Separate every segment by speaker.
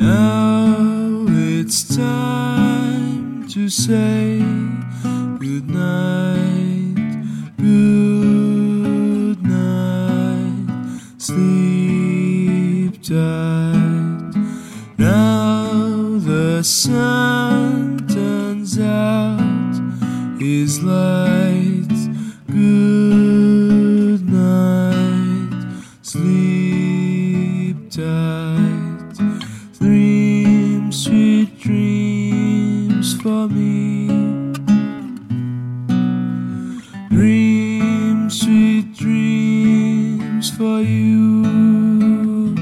Speaker 1: Now it's time to say good night, good night, sleep tight. Now the sun turns out his light. For me. Dream sweet dreams for you.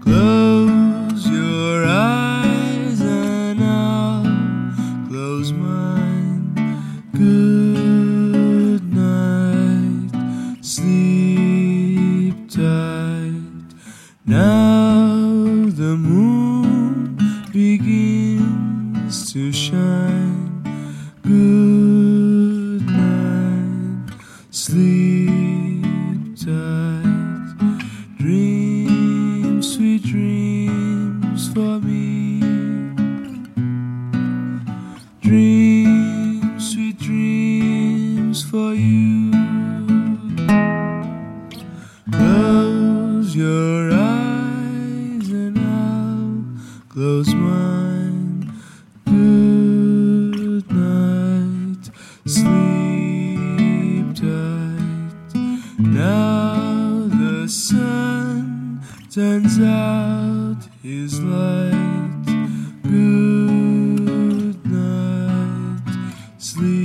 Speaker 1: Close your eyes and I'll close mine. Good night, sleep tight. Now the moon to shine. Good night, sleep tight. Dream sweet dreams for me. Dream sweet dreams for you. Close your eyes and I'll close mine. Sleep tight. Now the sun turns out his light. Good night, sleep